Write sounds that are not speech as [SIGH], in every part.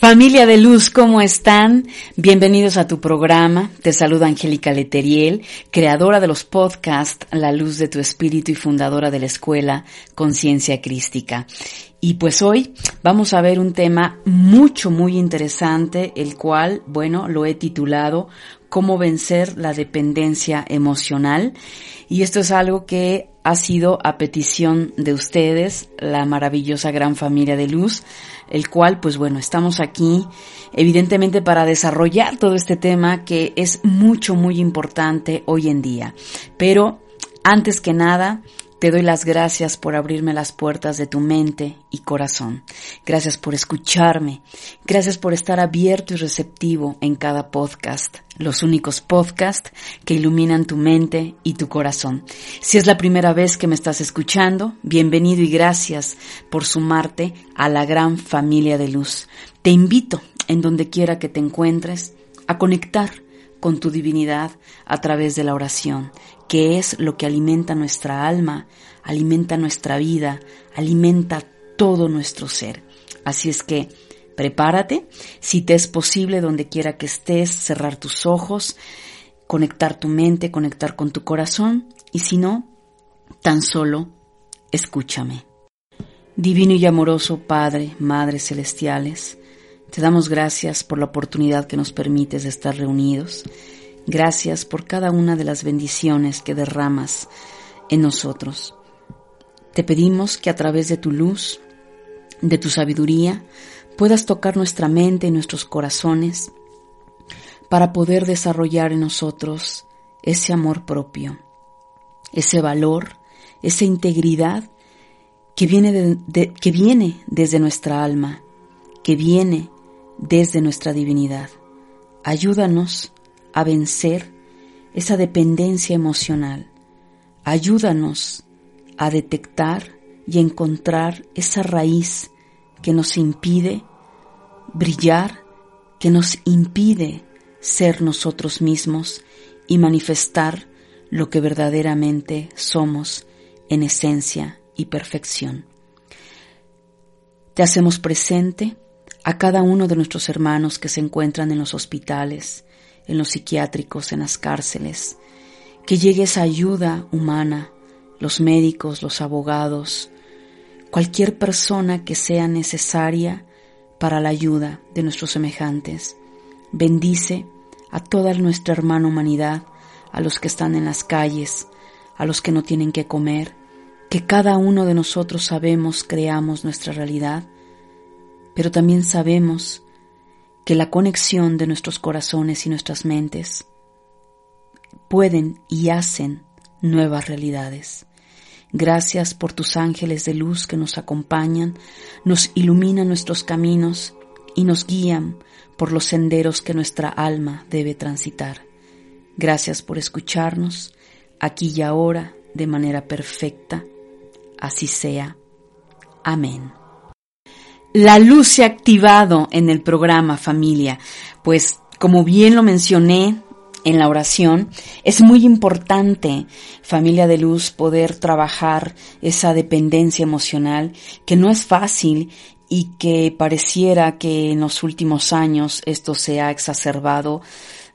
Familia de Luz, ¿cómo están? Bienvenidos a tu programa. Te saluda Angélica Leteriel, creadora de los podcasts La Luz de tu Espíritu y fundadora de la escuela Conciencia Crística. Y pues hoy vamos a ver un tema mucho, muy interesante, el cual, bueno, lo he titulado Cómo vencer la dependencia emocional. Y esto es algo que ha sido a petición de ustedes, la maravillosa gran familia de luz, el cual, pues bueno, estamos aquí evidentemente para desarrollar todo este tema que es mucho, muy importante hoy en día. Pero, antes que nada, te doy las gracias por abrirme las puertas de tu mente y corazón. Gracias por escucharme. Gracias por estar abierto y receptivo en cada podcast. Los únicos podcasts que iluminan tu mente y tu corazón. Si es la primera vez que me estás escuchando, bienvenido y gracias por sumarte a la gran familia de luz. Te invito, en donde quiera que te encuentres, a conectar con tu divinidad a través de la oración, que es lo que alimenta nuestra alma, alimenta nuestra vida, alimenta todo nuestro ser. Así es que prepárate, si te es posible donde quiera que estés, cerrar tus ojos, conectar tu mente, conectar con tu corazón y si no, tan solo escúchame. Divino y amoroso Padre, Madre Celestiales, te damos gracias por la oportunidad que nos permites de estar reunidos. Gracias por cada una de las bendiciones que derramas en nosotros. Te pedimos que a través de tu luz, de tu sabiduría, puedas tocar nuestra mente y nuestros corazones para poder desarrollar en nosotros ese amor propio, ese valor, esa integridad que viene, que viene desde nuestra alma, que viene desde nuestra divinidad. Ayúdanos a vencer esa dependencia emocional. Ayúdanos a detectar y encontrar esa raíz que nos impide brillar, que nos impide ser nosotros mismos y manifestar lo que verdaderamente somos en esencia y perfección. Te hacemos presente a cada uno de nuestros hermanos que se encuentran en los hospitales, en los psiquiátricos, en las cárceles, que llegue esa ayuda humana, los médicos, los abogados, cualquier persona que sea necesaria para la ayuda de nuestros semejantes. Bendice a toda nuestra hermana humanidad, a los que están en las calles, a los que no tienen que comer, que cada uno de nosotros sabemos, creamos nuestra realidad, pero también sabemos que la conexión de nuestros corazones y nuestras mentes pueden y hacen nuevas realidades. Gracias por tus ángeles de luz que nos acompañan, nos iluminan nuestros caminos y nos guían por los senderos que nuestra alma debe transitar. Gracias por escucharnos aquí y ahora de manera perfecta. Así sea. Amén. La luz se ha activado en el programa familia, pues como bien lo mencioné en la oración, es muy importante, familia de luz, poder trabajar esa dependencia emocional que no es fácil y que pareciera que en los últimos años esto se ha exacerbado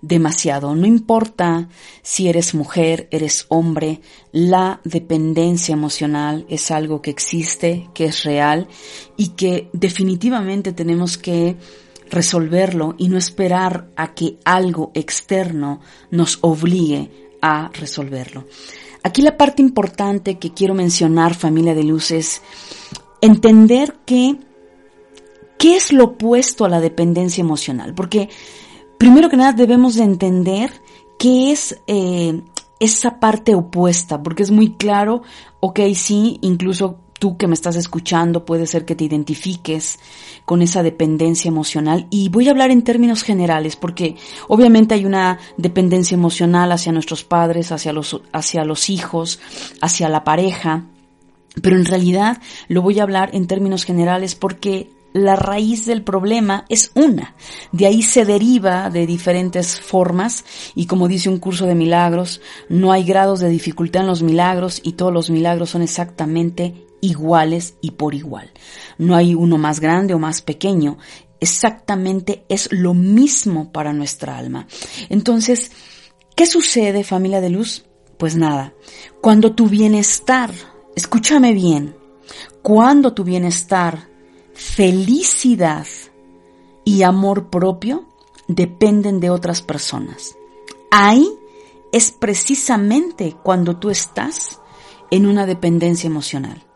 demasiado. No importa si eres mujer, eres hombre, la dependencia emocional es algo que existe, que es real y que definitivamente tenemos que resolverlo y no esperar a que algo externo nos obligue a resolverlo. Aquí la parte importante que quiero mencionar, familia de luz, es entender que qué es lo opuesto a la dependencia emocional. Porque primero que nada debemos de entender qué es eh, esa parte opuesta, porque es muy claro, ok, sí, incluso tú que me estás escuchando puede ser que te identifiques con esa dependencia emocional. Y voy a hablar en términos generales porque obviamente hay una dependencia emocional hacia nuestros padres, hacia los, hacia los hijos, hacia la pareja, pero en realidad lo voy a hablar en términos generales porque la raíz del problema es una. De ahí se deriva de diferentes formas y como dice un curso de milagros, no hay grados de dificultad en los milagros y todos los milagros son exactamente iguales y por igual. No hay uno más grande o más pequeño, exactamente es lo mismo para nuestra alma. Entonces, ¿qué sucede familia de luz? Pues nada, cuando tu bienestar, escúchame bien, cuando tu bienestar, felicidad y amor propio dependen de otras personas. Ahí es precisamente cuando tú estás en una dependencia emocional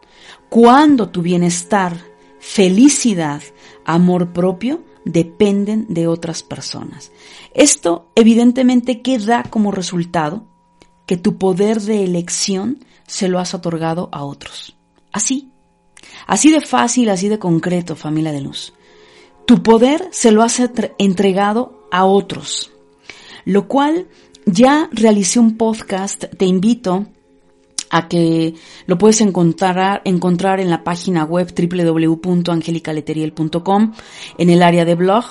cuando tu bienestar, felicidad, amor propio dependen de otras personas. Esto evidentemente que da como resultado que tu poder de elección se lo has otorgado a otros. Así, así de fácil, así de concreto, familia de luz. Tu poder se lo has entregado a otros, lo cual ya realicé un podcast, te invito a que lo puedes encontrar, en la página web www.angelicaleteriel.com en el área de blog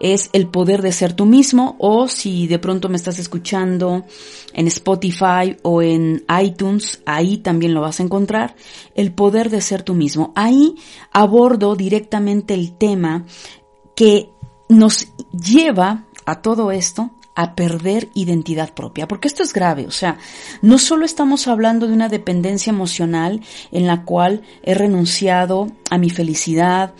es el poder de ser tú mismo o si de pronto me estás escuchando en Spotify o en iTunes, ahí también lo vas a encontrar, el poder de ser tú mismo. Ahí abordo directamente el tema que nos lleva a todo esto a perder identidad propia, porque esto es grave, o sea, no solo estamos hablando de una dependencia emocional en la cual he renunciado a mi felicidad,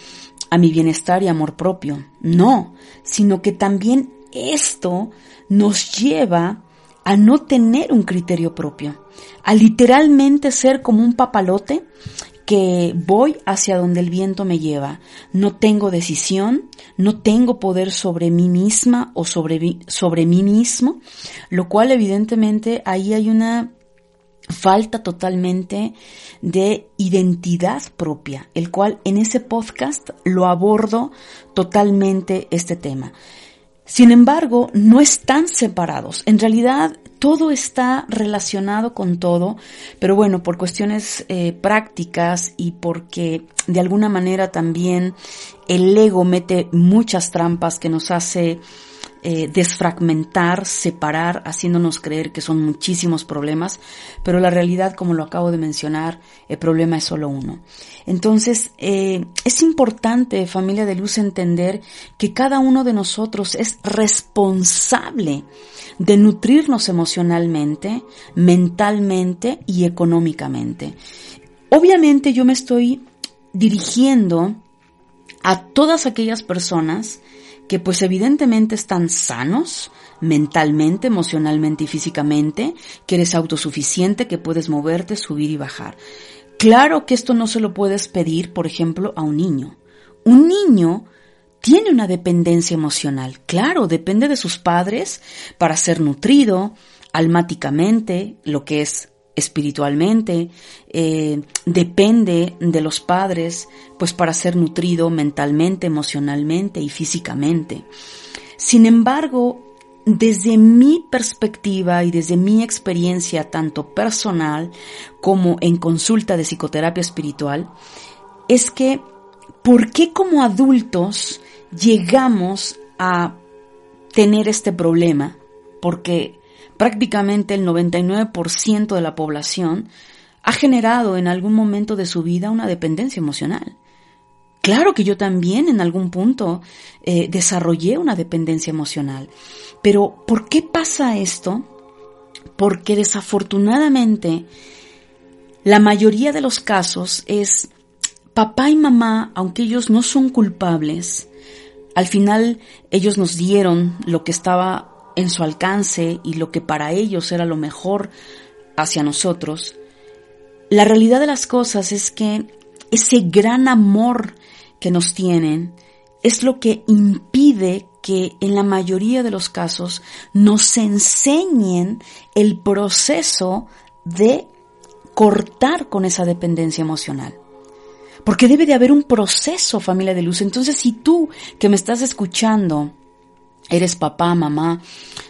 a mi bienestar y amor propio, no, sino que también esto nos lleva a no tener un criterio propio, a literalmente ser como un papalote que voy hacia donde el viento me lleva. No tengo decisión, no tengo poder sobre mí misma o sobre, sobre mí mismo, lo cual evidentemente ahí hay una falta totalmente de identidad propia, el cual en ese podcast lo abordo totalmente este tema. Sin embargo, no están separados. En realidad, todo está relacionado con todo, pero bueno, por cuestiones eh, prácticas y porque de alguna manera también el ego mete muchas trampas que nos hace eh, desfragmentar, separar, haciéndonos creer que son muchísimos problemas, pero la realidad, como lo acabo de mencionar, el problema es solo uno. Entonces, eh, es importante, familia de luz, entender que cada uno de nosotros es responsable de nutrirnos emocionalmente, mentalmente y económicamente. Obviamente yo me estoy dirigiendo a todas aquellas personas que pues evidentemente están sanos mentalmente, emocionalmente y físicamente, que eres autosuficiente, que puedes moverte, subir y bajar. Claro que esto no se lo puedes pedir, por ejemplo, a un niño. Un niño tiene una dependencia emocional, claro, depende de sus padres para ser nutrido almáticamente, lo que es espiritualmente, eh, depende de los padres, pues para ser nutrido mentalmente, emocionalmente y físicamente. Sin embargo, desde mi perspectiva y desde mi experiencia tanto personal como en consulta de psicoterapia espiritual, es que ¿por qué como adultos llegamos a tener este problema? Porque prácticamente el 99% de la población ha generado en algún momento de su vida una dependencia emocional. Claro que yo también en algún punto eh, desarrollé una dependencia emocional, pero ¿por qué pasa esto? Porque desafortunadamente la mayoría de los casos es papá y mamá, aunque ellos no son culpables, al final ellos nos dieron lo que estaba en su alcance y lo que para ellos era lo mejor hacia nosotros, la realidad de las cosas es que ese gran amor que nos tienen es lo que impide que en la mayoría de los casos nos enseñen el proceso de cortar con esa dependencia emocional. Porque debe de haber un proceso, familia de luz. Entonces, si tú que me estás escuchando, eres papá, mamá,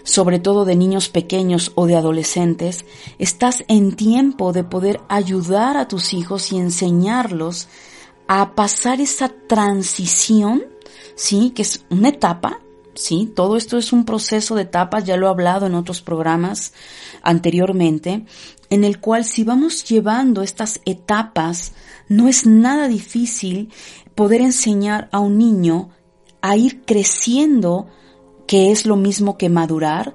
sobre todo de niños pequeños o de adolescentes, estás en tiempo de poder ayudar a tus hijos y enseñarlos a pasar esa transición, ¿sí? Que es una etapa, ¿sí? Todo esto es un proceso de etapas, ya lo he hablado en otros programas anteriormente, en el cual si vamos llevando estas etapas, no es nada difícil poder enseñar a un niño a ir creciendo que es lo mismo que madurar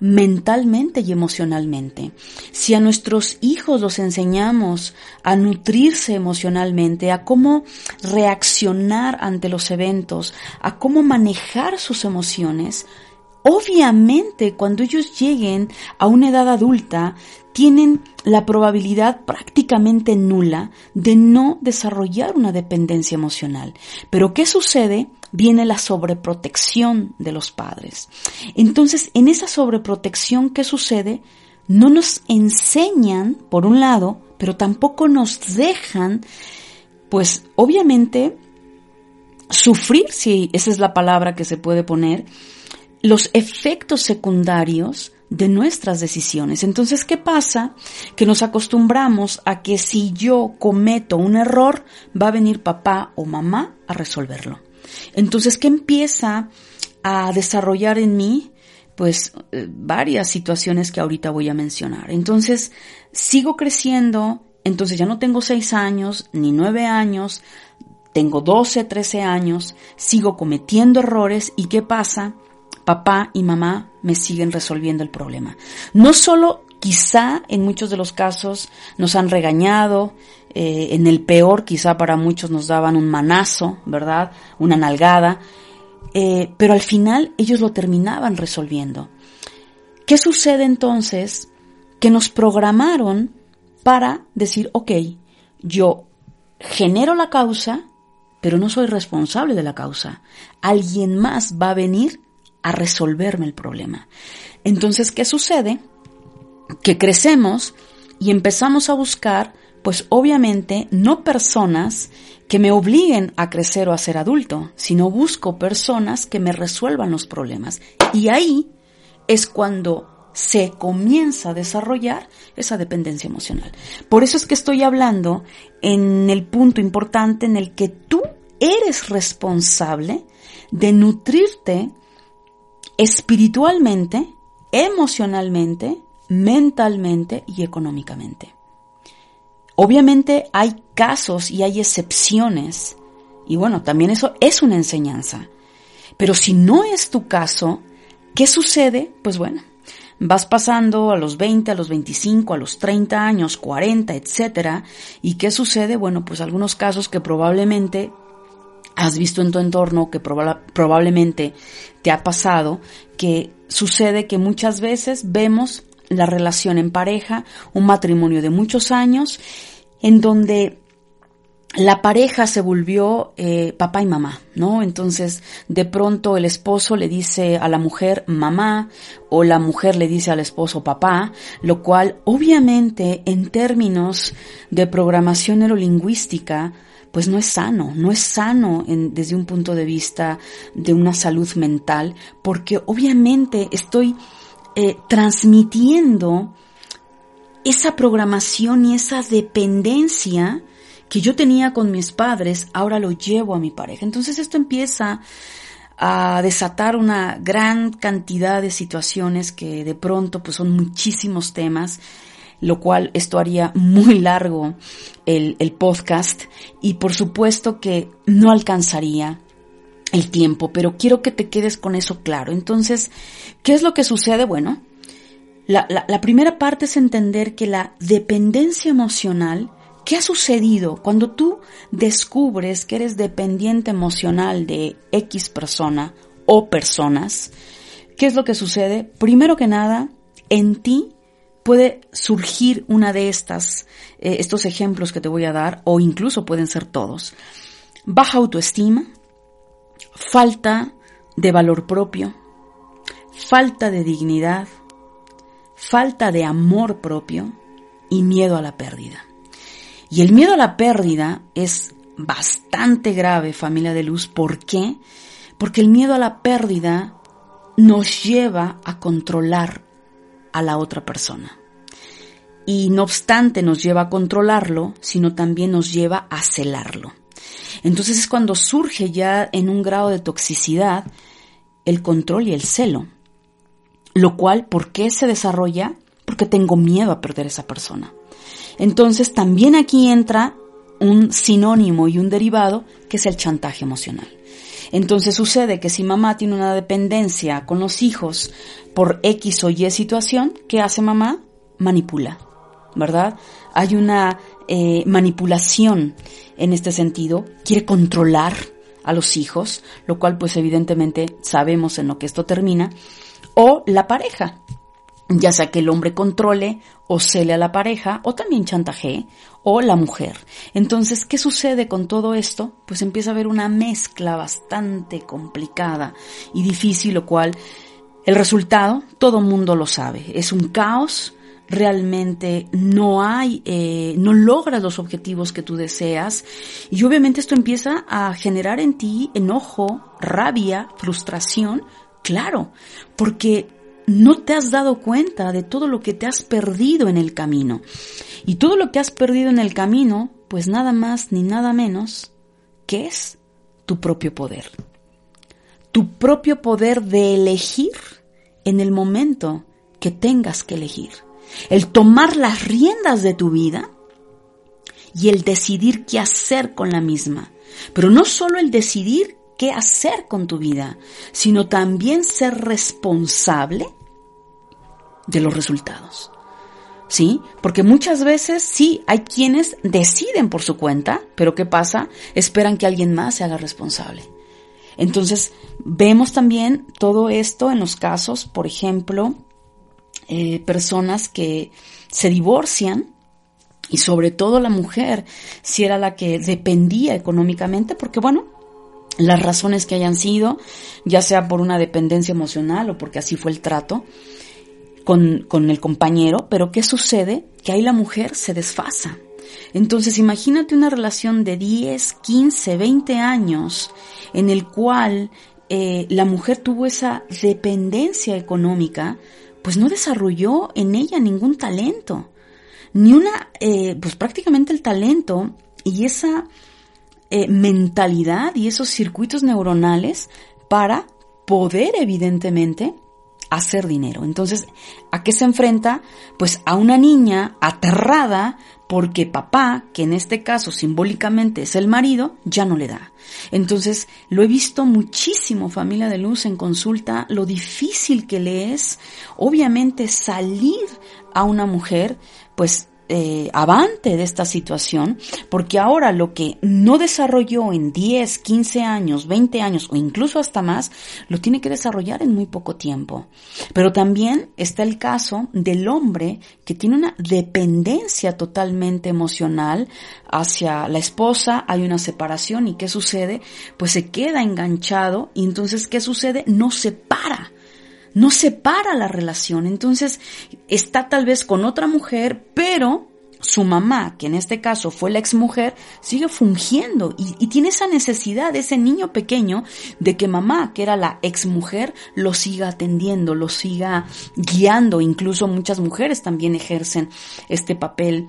mentalmente y emocionalmente. Si a nuestros hijos los enseñamos a nutrirse emocionalmente, a cómo reaccionar ante los eventos, a cómo manejar sus emociones, obviamente cuando ellos lleguen a una edad adulta, tienen la probabilidad prácticamente nula de no desarrollar una dependencia emocional. Pero ¿qué sucede? Viene la sobreprotección de los padres. Entonces, en esa sobreprotección, ¿qué sucede? No nos enseñan, por un lado, pero tampoco nos dejan, pues obviamente, sufrir, si esa es la palabra que se puede poner, los efectos secundarios de nuestras decisiones. Entonces, ¿qué pasa? Que nos acostumbramos a que si yo cometo un error, va a venir papá o mamá a resolverlo. Entonces, ¿qué empieza a desarrollar en mí? Pues eh, varias situaciones que ahorita voy a mencionar. Entonces, sigo creciendo, entonces ya no tengo seis años, ni nueve años, tengo 12, 13 años, sigo cometiendo errores y ¿qué pasa? Papá y mamá me siguen resolviendo el problema. No solo quizá en muchos de los casos nos han regañado, eh, en el peor quizá para muchos nos daban un manazo, ¿verdad? Una nalgada, eh, pero al final ellos lo terminaban resolviendo. ¿Qué sucede entonces? Que nos programaron para decir, ok, yo genero la causa, pero no soy responsable de la causa. Alguien más va a venir a resolverme el problema. Entonces, ¿qué sucede? Que crecemos y empezamos a buscar, pues obviamente, no personas que me obliguen a crecer o a ser adulto, sino busco personas que me resuelvan los problemas. Y ahí es cuando se comienza a desarrollar esa dependencia emocional. Por eso es que estoy hablando en el punto importante en el que tú eres responsable de nutrirte espiritualmente, emocionalmente, mentalmente y económicamente. Obviamente hay casos y hay excepciones, y bueno, también eso es una enseñanza. Pero si no es tu caso, ¿qué sucede? Pues bueno, vas pasando a los 20, a los 25, a los 30 años, 40, etcétera, y ¿qué sucede? Bueno, pues algunos casos que probablemente has visto en tu entorno que probablemente te ha pasado, que sucede que muchas veces vemos la relación en pareja, un matrimonio de muchos años, en donde la pareja se volvió eh, papá y mamá, ¿no? Entonces, de pronto el esposo le dice a la mujer mamá o la mujer le dice al esposo papá, lo cual obviamente en términos de programación neurolingüística pues no es sano, no es sano desde un punto de vista de una salud mental, porque obviamente estoy eh, transmitiendo esa programación y esa dependencia que yo tenía con mis padres, ahora lo llevo a mi pareja. Entonces esto empieza a desatar una gran cantidad de situaciones que de pronto pues son muchísimos temas lo cual esto haría muy largo el, el podcast y por supuesto que no alcanzaría el tiempo, pero quiero que te quedes con eso claro. Entonces, ¿qué es lo que sucede? Bueno, la, la, la primera parte es entender que la dependencia emocional ¿Qué ha sucedido cuando tú descubres que eres dependiente emocional de X persona o personas? ¿Qué es lo que sucede? Primero que nada, en ti puede surgir una de estas, eh, estos ejemplos que te voy a dar, o incluso pueden ser todos. Baja autoestima, falta de valor propio, falta de dignidad, falta de amor propio y miedo a la pérdida. Y el miedo a la pérdida es bastante grave, familia de luz. ¿Por qué? Porque el miedo a la pérdida nos lleva a controlar a la otra persona. Y no obstante nos lleva a controlarlo, sino también nos lleva a celarlo. Entonces es cuando surge ya en un grado de toxicidad el control y el celo. Lo cual, ¿por qué se desarrolla? Porque tengo miedo a perder a esa persona. Entonces también aquí entra un sinónimo y un derivado que es el chantaje emocional. Entonces sucede que si mamá tiene una dependencia con los hijos por X o Y situación, ¿qué hace mamá? Manipula, ¿verdad? Hay una eh, manipulación en este sentido, quiere controlar a los hijos, lo cual pues evidentemente sabemos en lo que esto termina, o la pareja, ya sea que el hombre controle o cele a la pareja, o también chantaje, o la mujer. Entonces, ¿qué sucede con todo esto? Pues empieza a haber una mezcla bastante complicada y difícil, lo cual el resultado todo mundo lo sabe. Es un caos, realmente no hay, eh, no logras los objetivos que tú deseas y obviamente esto empieza a generar en ti enojo, rabia, frustración, claro, porque no te has dado cuenta de todo lo que te has perdido en el camino. Y todo lo que has perdido en el camino, pues nada más ni nada menos que es tu propio poder. Tu propio poder de elegir en el momento que tengas que elegir. El tomar las riendas de tu vida y el decidir qué hacer con la misma. Pero no solo el decidir qué hacer con tu vida, sino también ser responsable de los resultados. ¿Sí? Porque muchas veces sí, hay quienes deciden por su cuenta, pero ¿qué pasa? Esperan que alguien más se haga responsable. Entonces, vemos también todo esto en los casos, por ejemplo, eh, personas que se divorcian y sobre todo la mujer, si era la que dependía económicamente, porque bueno, las razones que hayan sido, ya sea por una dependencia emocional o porque así fue el trato, con, el compañero, pero ¿qué sucede? Que ahí la mujer se desfasa. Entonces imagínate una relación de 10, 15, 20 años en el cual eh, la mujer tuvo esa dependencia económica, pues no desarrolló en ella ningún talento, ni una, eh, pues prácticamente el talento y esa eh, mentalidad y esos circuitos neuronales para poder evidentemente hacer dinero. Entonces, ¿a qué se enfrenta? Pues a una niña aterrada porque papá, que en este caso simbólicamente es el marido, ya no le da. Entonces, lo he visto muchísimo, familia de luz, en consulta, lo difícil que le es, obviamente, salir a una mujer, pues eh, avante de esta situación, porque ahora lo que no desarrolló en 10, 15 años, 20 años o incluso hasta más, lo tiene que desarrollar en muy poco tiempo. Pero también está el caso del hombre que tiene una dependencia totalmente emocional hacia la esposa, hay una separación y ¿qué sucede? Pues se queda enganchado y entonces ¿qué sucede? No se para no separa la relación. Entonces está tal vez con otra mujer, pero su mamá, que en este caso fue la exmujer, sigue fungiendo y, tiene esa necesidad, ese niño pequeño, de que mamá, que era la exmujer, lo siga atendiendo, lo siga guiando. Incluso muchas mujeres también ejercen este papel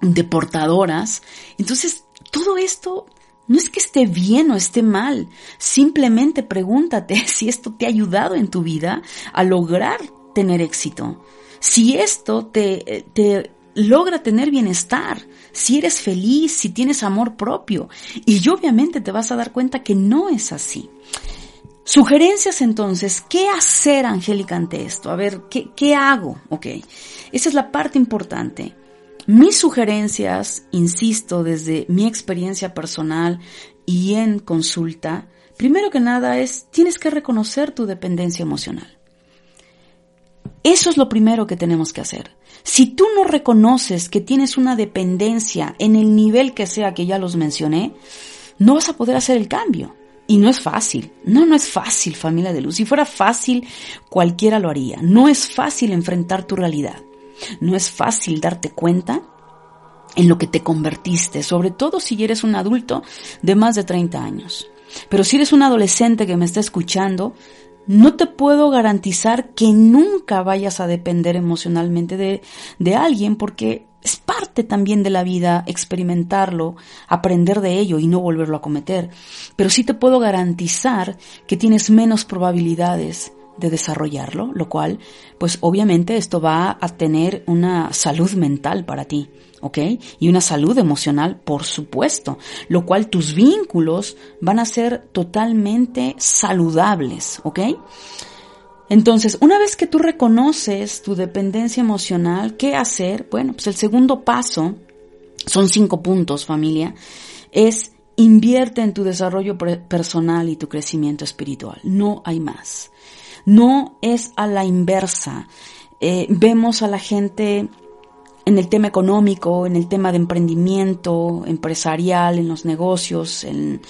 de portadoras. Entonces, todo esto no es que esté bien o esté mal, simplemente pregúntate [LAUGHS] si esto te ha ayudado en tu vida a lograr tener éxito. Si esto te, te logra tener bienestar, si eres feliz, si tienes amor propio. Y obviamente te vas a dar cuenta que no es así. Sugerencias entonces, ¿qué hacer, Angélica, ante esto? A ver, ¿qué, qué hago? Ok, esa es la parte importante. Mis sugerencias, insisto, desde mi experiencia personal y en consulta, primero que nada es, tienes que reconocer tu dependencia emocional. Eso es lo primero que tenemos que hacer. Si tú no reconoces que tienes una dependencia en el nivel que sea que ya los mencioné, no vas a poder hacer el cambio. Y no es fácil. No, no es fácil, familia de luz. Si fuera fácil, cualquiera lo haría. No es fácil enfrentar tu realidad. No es fácil darte cuenta en lo que te convertiste, sobre todo si eres un adulto de más de 30 años. Pero si eres un adolescente que me está escuchando, no te puedo garantizar que nunca vayas a depender emocionalmente de, de alguien porque es parte también de la vida experimentarlo, aprender de ello y no volverlo a cometer. Pero sí te puedo garantizar que tienes menos probabilidades de desarrollarlo, lo cual, pues obviamente esto va a tener una salud mental para ti, ¿ok? Y una salud emocional, por supuesto, lo cual tus vínculos van a ser totalmente saludables, ¿ok? Entonces, una vez que tú reconoces tu dependencia emocional, ¿qué hacer? Bueno, pues el segundo paso, son cinco puntos familia, es invierte en tu desarrollo personal y tu crecimiento espiritual. No hay más. No es a la inversa. Eh, vemos a la gente en el tema económico, en el tema de emprendimiento empresarial, en los negocios, en,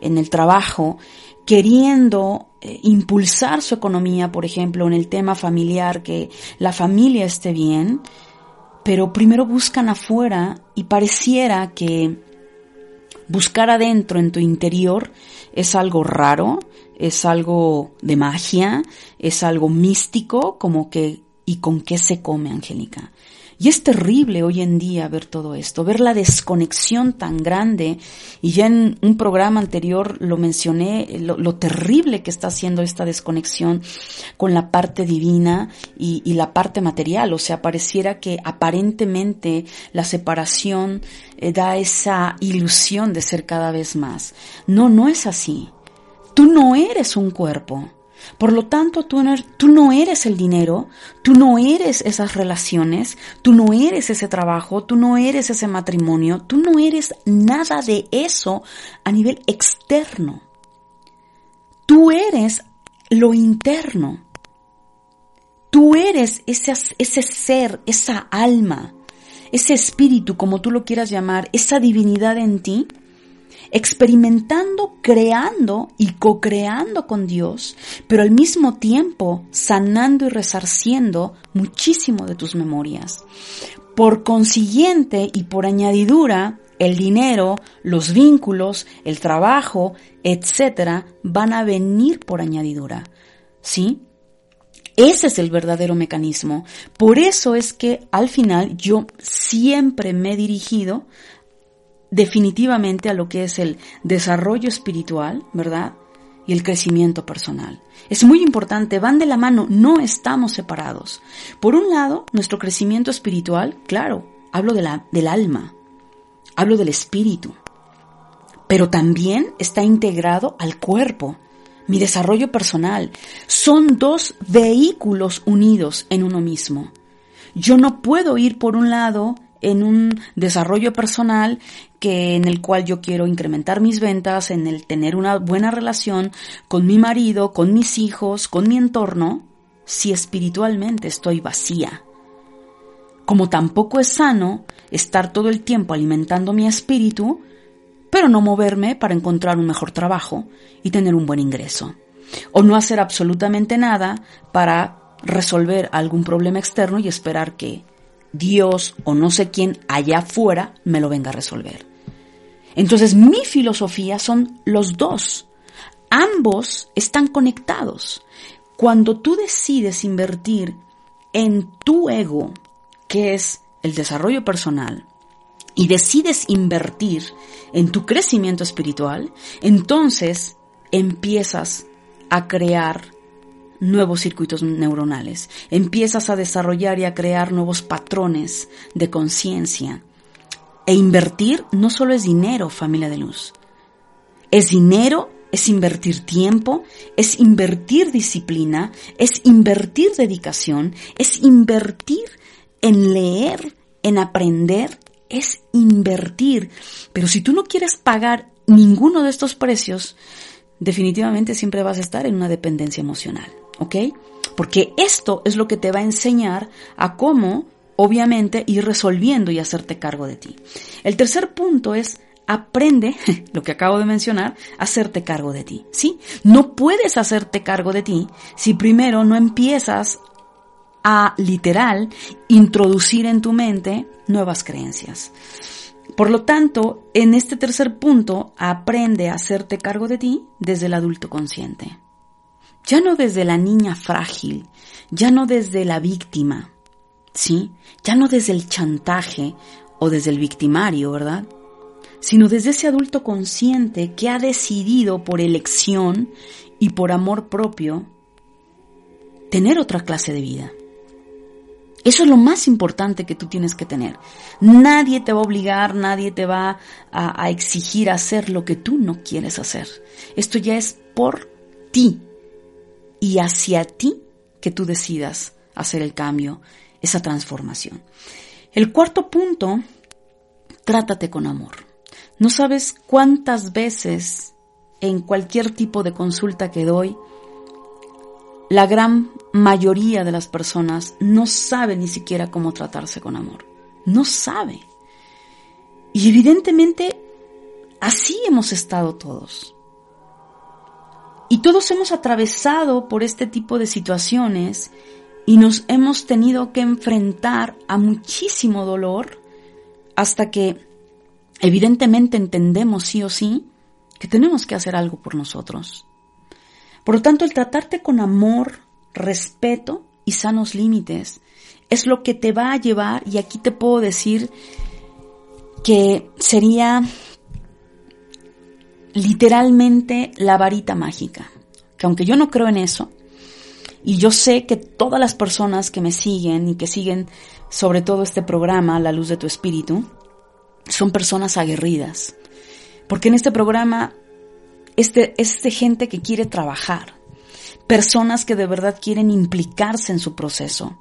el trabajo, queriendo eh, impulsar su economía, por ejemplo, en el tema familiar, que la familia esté bien, pero primero buscan afuera y pareciera que buscar adentro en tu interior es algo raro, es algo de magia, es algo místico, como que, ¿y con qué se come, Angélica? Y es terrible hoy en día ver todo esto, ver la desconexión tan grande. Y ya en un programa anterior lo mencioné, lo, terrible que está haciendo esta desconexión con la parte divina y, y, la parte material. O sea, pareciera que aparentemente la separación eh, da esa ilusión de ser cada vez más. No, no es así. No eres un cuerpo. Por lo tanto, tú no, tú no, eres el dinero, tú no eres esas relaciones, tú no eres ese trabajo, tú no eres ese matrimonio, tú no eres nada de eso a nivel externo. Tú eres lo interno. Tú eres ese, ese ser, esa alma, ese espíritu, como tú lo quieras llamar, esa divinidad en ti experimentando, creando y co-creando con Dios, pero al mismo tiempo sanando y resarciendo muchísimo de tus memorias. Por consiguiente y por añadidura, el dinero, los vínculos, el trabajo, etcétera, van a venir por añadidura. ¿Sí? Ese es el verdadero mecanismo. Por eso es que al final yo siempre me he dirigido definitivamente a lo que es el desarrollo espiritual, ¿verdad? Y el crecimiento personal. Es muy importante, van de la mano, no estamos separados. Por un lado, nuestro crecimiento espiritual, claro, hablo del alma, hablo del espíritu, pero también está integrado al cuerpo, mi desarrollo personal. Son dos vehículos unidos en uno mismo. Yo no puedo ir por un lado en un desarrollo personal que en el cual yo quiero incrementar mis ventas, en el tener una buena relación con mi marido, con mis hijos, con mi entorno, si espiritualmente estoy vacía. Como tampoco es sano estar todo el tiempo alimentando mi espíritu, pero no moverme para encontrar un mejor trabajo y tener un buen ingreso. O no hacer absolutamente nada para resolver algún problema externo y esperar que Dios o no sé quién allá afuera me lo venga a resolver. Entonces mi filosofía son los dos. Ambos están conectados. Cuando tú decides invertir en tu ego, que es el desarrollo personal, y decides invertir en tu crecimiento espiritual, entonces empiezas a crear nuevos circuitos neuronales, empiezas a desarrollar y a crear nuevos patrones de conciencia. E invertir no solo es dinero, familia de luz. Es dinero, es invertir tiempo, es invertir disciplina, es invertir dedicación, es invertir en leer en aprender es invertir. Pero si tú no quieres pagar ninguno de estos precios, definitivamente siempre vas a estar en una dependencia emocional, ¿ok? Porque esto es lo que te va a enseñar a cómo, obviamente, ir resolviendo y hacerte cargo de ti. El tercer punto es aprende, [LAUGHS] lo que acabo de mencionar, hacerte cargo de ti, ¿sí? No puedes hacerte cargo de ti si primero no empiezas a literal introducir en tu mente nuevas creencias. Por lo tanto, en este tercer punto, aprende a hacerte cargo de ti desde el adulto consciente. Ya no desde la niña frágil, ya no desde la víctima, ¿sí? Ya no desde el chantaje o desde el victimario, ¿verdad? Sino desde ese adulto consciente que ha decidido por elección y por amor propio tener otra clase de vida. Eso es lo más importante que tú tienes que tener. Nadie te va a obligar, nadie te va a, a, exigir hacer lo que tú no quieres hacer. Esto ya es por ti y hacia ti que tú decidas hacer el cambio, esa transformación. El cuarto punto, trátate con amor. No sabes cuántas veces en cualquier tipo de consulta que doy, la gran mayoría de las personas no sabe ni siquiera cómo tratarse con amor. No sabe. Y evidentemente así hemos estado todos. Y todos hemos atravesado por este tipo de situaciones y nos hemos tenido que enfrentar a muchísimo dolor hasta que evidentemente entendemos sí o sí que tenemos que hacer algo por nosotros. Por lo tanto, el tratarte con amor, respeto y sanos límites es lo que te va a llevar, y aquí te puedo decir que sería literalmente la varita mágica. Que aunque yo no creo en eso, y yo sé que todas las personas que me siguen y que siguen sobre todo este programa, La Luz de tu Espíritu, son personas aguerridas. Porque en este programa este, es de gente que quiere trabajar, personas que de verdad quieren implicarse en su proceso,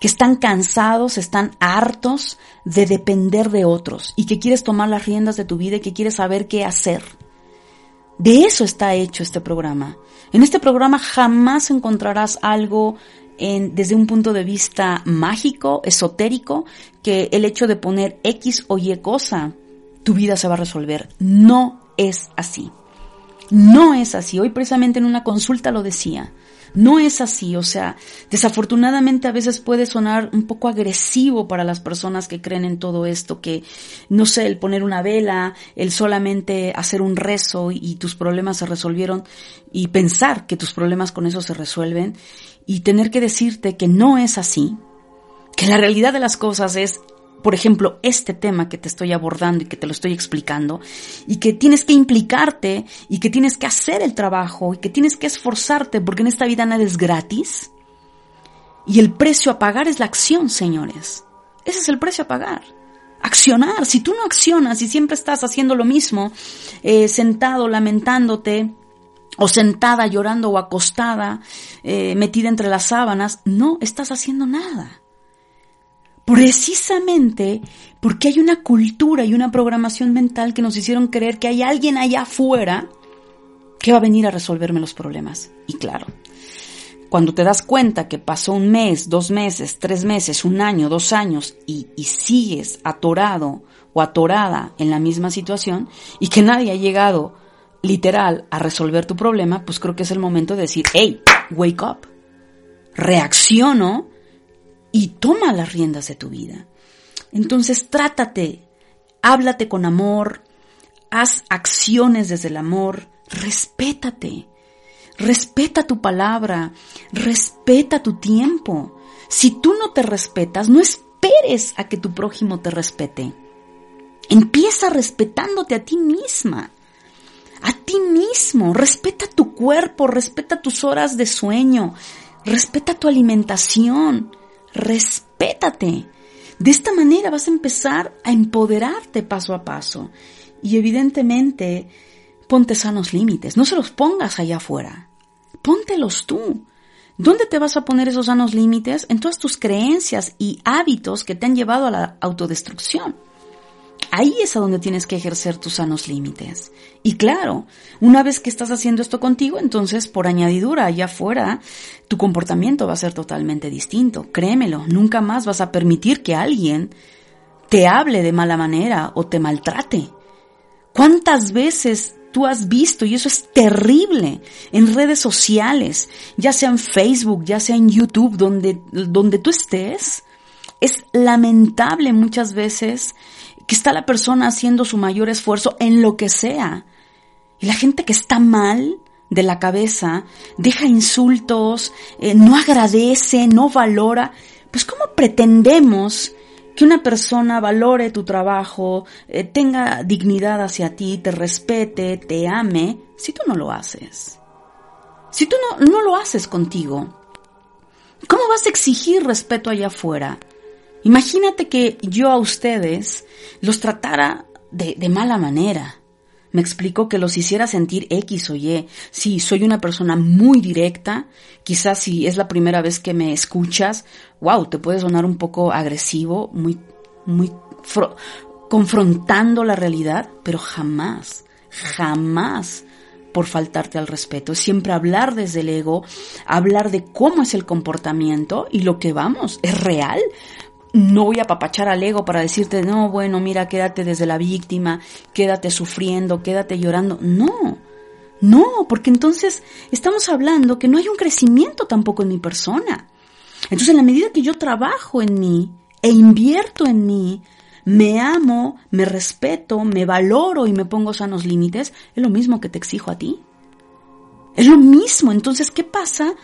que están cansados, están hartos de depender de otros y que quieres tomar las riendas de tu vida y que quieres saber qué hacer. De eso está hecho este programa. En este programa jamás encontrarás algo en, desde un punto de vista mágico, esotérico, que el hecho de poner X o Y cosa, tu vida se va a resolver. No es así. No es así. Hoy precisamente en una consulta lo decía. No es así, o sea, desafortunadamente a veces puede sonar un poco agresivo para las personas que creen en todo esto, que no sé, el poner una vela, el solamente hacer un rezo y tus problemas se resolvieron y pensar que tus problemas con eso se resuelven y tener que decirte que no es así, que la realidad de las cosas es por ejemplo, este tema que te estoy abordando y que te lo estoy explicando, y que tienes que implicarte y que tienes que hacer el trabajo y que tienes que esforzarte porque en esta vida nada es gratis. Y el precio a pagar es la acción, señores. Ese es el precio a pagar. Accionar. Si tú no accionas y siempre estás haciendo lo mismo, eh, sentado, lamentándote, o sentada llorando o acostada, eh, metida entre las sábanas, no estás haciendo nada. Precisamente porque hay una cultura y una programación mental que nos hicieron creer que hay alguien allá afuera que va a venir a resolverme los problemas. Y claro, cuando te das cuenta que pasó un mes, dos meses, tres meses, un año, dos años y, y sigues atorado o atorada en la misma situación y que nadie ha llegado literal a resolver tu problema, pues creo que es el momento de decir, hey, wake up, reacciono y toma las riendas de tu vida. Entonces trátate, háblate con amor, haz acciones desde el amor, respétate, respeta tu palabra, respeta tu tiempo. Si tú no te respetas, no esperes a que tu prójimo te respete. Empieza respetándote a ti misma, a ti mismo. Respeta tu cuerpo, respeta tus horas de sueño, respeta tu alimentación, respétate. De esta manera vas a empezar a empoderarte paso a paso. Y evidentemente, ponte sanos límites. No se los pongas allá afuera. Póntelos tú. ¿Dónde te vas a poner esos sanos límites? En todas tus creencias y hábitos que te han llevado a la autodestrucción. Ahí es a donde tienes que ejercer tus sanos límites. Y claro, una vez que estás haciendo esto contigo, entonces por añadidura allá afuera, tu comportamiento va a ser totalmente distinto. Créemelo, nunca más vas a permitir que alguien te hable de mala manera o te maltrate. ¿Cuántas veces tú has visto, y eso es terrible, en redes sociales, ya sea en Facebook, ya sea en YouTube, donde, donde tú estés, es lamentable muchas veces que está la persona haciendo su mayor esfuerzo en lo que sea. Y la gente que está mal de la cabeza deja insultos, eh, no agradece, no valora. Pues ¿cómo pretendemos que una persona valore tu trabajo, eh, tenga dignidad hacia ti, te respete, te ame, si tú no lo haces. Si tú no, no lo haces contigo, ¿cómo vas a exigir respeto allá afuera? Imagínate que yo a ustedes los tratara de, mala manera. Me explicó que los hiciera sentir X o Y. Si soy una persona muy directa, quizás si es la primera vez que me escuchas, wow, te puede sonar un poco agresivo, muy, muy confrontando la realidad, pero jamás, jamás por faltarte al respeto. Siempre hablar desde el ego, hablar de cómo es el comportamiento y lo que vamos, es real no voy a papachar al ego para decirte, no, bueno, mira, quédate desde la víctima, quédate sufriendo, quédate llorando. No, no, porque entonces estamos hablando que no hay un crecimiento tampoco en mi persona. Entonces, en la medida que yo trabajo en mí e invierto en mí, me amo, me respeto, me valoro y me pongo sanos límites, es lo mismo que te exijo a ti. Es lo mismo. Entonces, ¿qué pasa?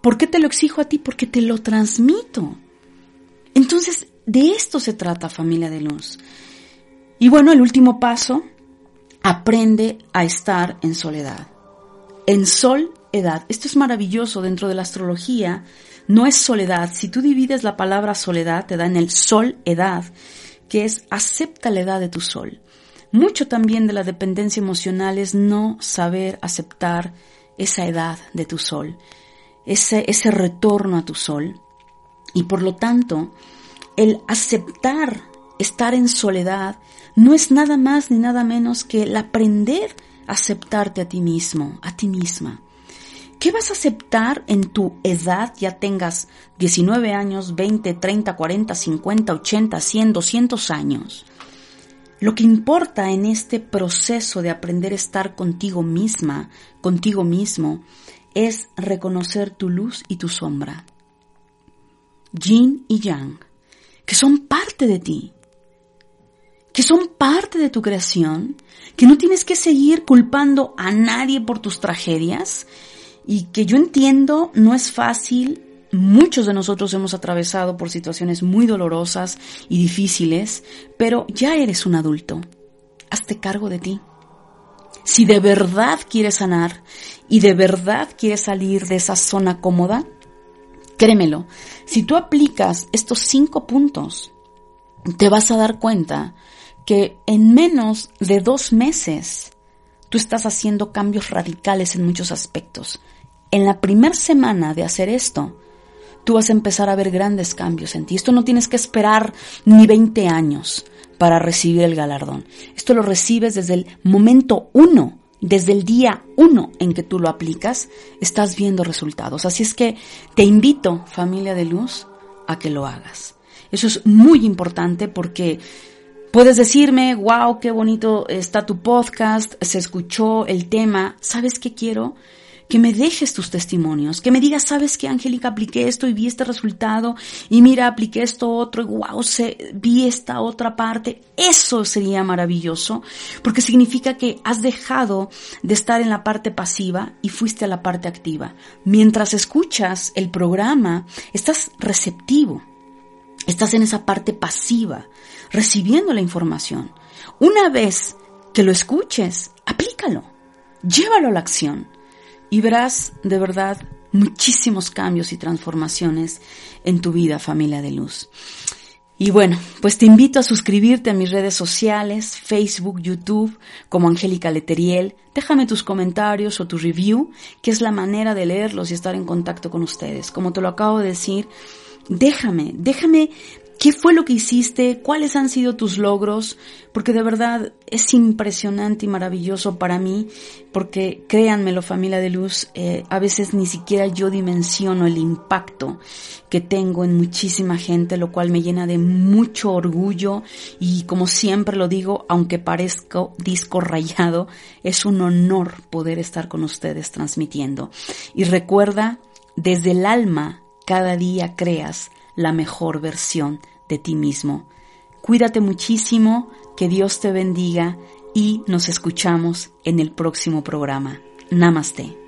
¿Por qué te lo exijo a ti? Porque te lo transmito. Entonces, de esto se trata familia de luz. Y bueno, el último paso, aprende a estar en soledad. En sol, edad. Esto es maravilloso dentro de la astrología. No es soledad. Si tú divides la palabra soledad, te da en el sol, edad, que es acepta la edad de tu sol. Mucho también de la dependencia emocional es no saber aceptar esa edad de tu sol, ese, ese retorno a tu sol. Y por lo tanto, el aceptar estar en soledad no es nada más ni nada menos que el aprender a aceptarte a ti mismo, a ti misma. ¿Qué vas a aceptar en tu edad, ya tengas 19 años, 20, 30, 40, 50, 80, 100, 200 años? Lo que importa en este proceso de aprender a estar contigo misma, contigo mismo, es reconocer tu luz y tu sombra yin y yang, que son parte de ti, que son parte de tu creación, que no tienes que seguir culpando a nadie por tus tragedias y que yo entiendo no es fácil. Muchos de nosotros hemos atravesado por situaciones muy dolorosas y difíciles, pero ya eres un adulto. Hazte cargo de ti. Si de verdad quieres sanar y de verdad quieres salir de esa zona cómoda, Créemelo, si tú aplicas estos cinco puntos, te vas a dar cuenta que en menos de dos meses tú estás haciendo cambios radicales en muchos aspectos. En la primera semana de hacer esto, tú vas a empezar a ver grandes cambios en ti. Esto no tienes que esperar ni 20 años para recibir el galardón. Esto lo recibes desde el momento uno desde el día uno en que tú lo aplicas, estás viendo resultados. Así es que te invito, familia de luz, a que lo hagas. Eso es muy importante porque puedes decirme, wow, qué bonito está tu podcast, se escuchó el tema, ¿sabes qué quiero? Que me dejes tus testimonios, que me digas, sabes que Angélica apliqué esto y vi este resultado y mira, apliqué esto otro y wow, se, vi esta otra parte. Eso sería maravilloso porque significa que has dejado de estar en la parte pasiva y fuiste a la parte activa. Mientras escuchas el programa, estás receptivo, estás en esa parte pasiva, recibiendo la información. Una vez que lo escuches, aplícalo, llévalo a la acción y verás de verdad muchísimos cambios y transformaciones en tu vida, familia de luz. Y bueno, pues te invito a suscribirte a mis redes sociales, Facebook, YouTube, como Angélica Leteriel. Déjame tus comentarios o tu review, que es la manera de leerlos y estar en contacto con ustedes. Como te lo acabo de decir, déjame, déjame ¿Qué fue lo que hiciste? ¿Cuáles han sido tus logros? Porque de verdad es impresionante y maravilloso para mí, porque créanmelo familia de luz, eh, a veces ni siquiera yo dimensiono el impacto que tengo en muchísima gente, lo cual me llena de mucho orgullo y como siempre lo digo, aunque parezca disco rayado, es un honor poder estar con ustedes transmitiendo. Y recuerda, desde el alma, cada día creas la mejor versión de ti mismo. Cuídate muchísimo, que Dios te bendiga y nos escuchamos en el próximo programa. Namaste.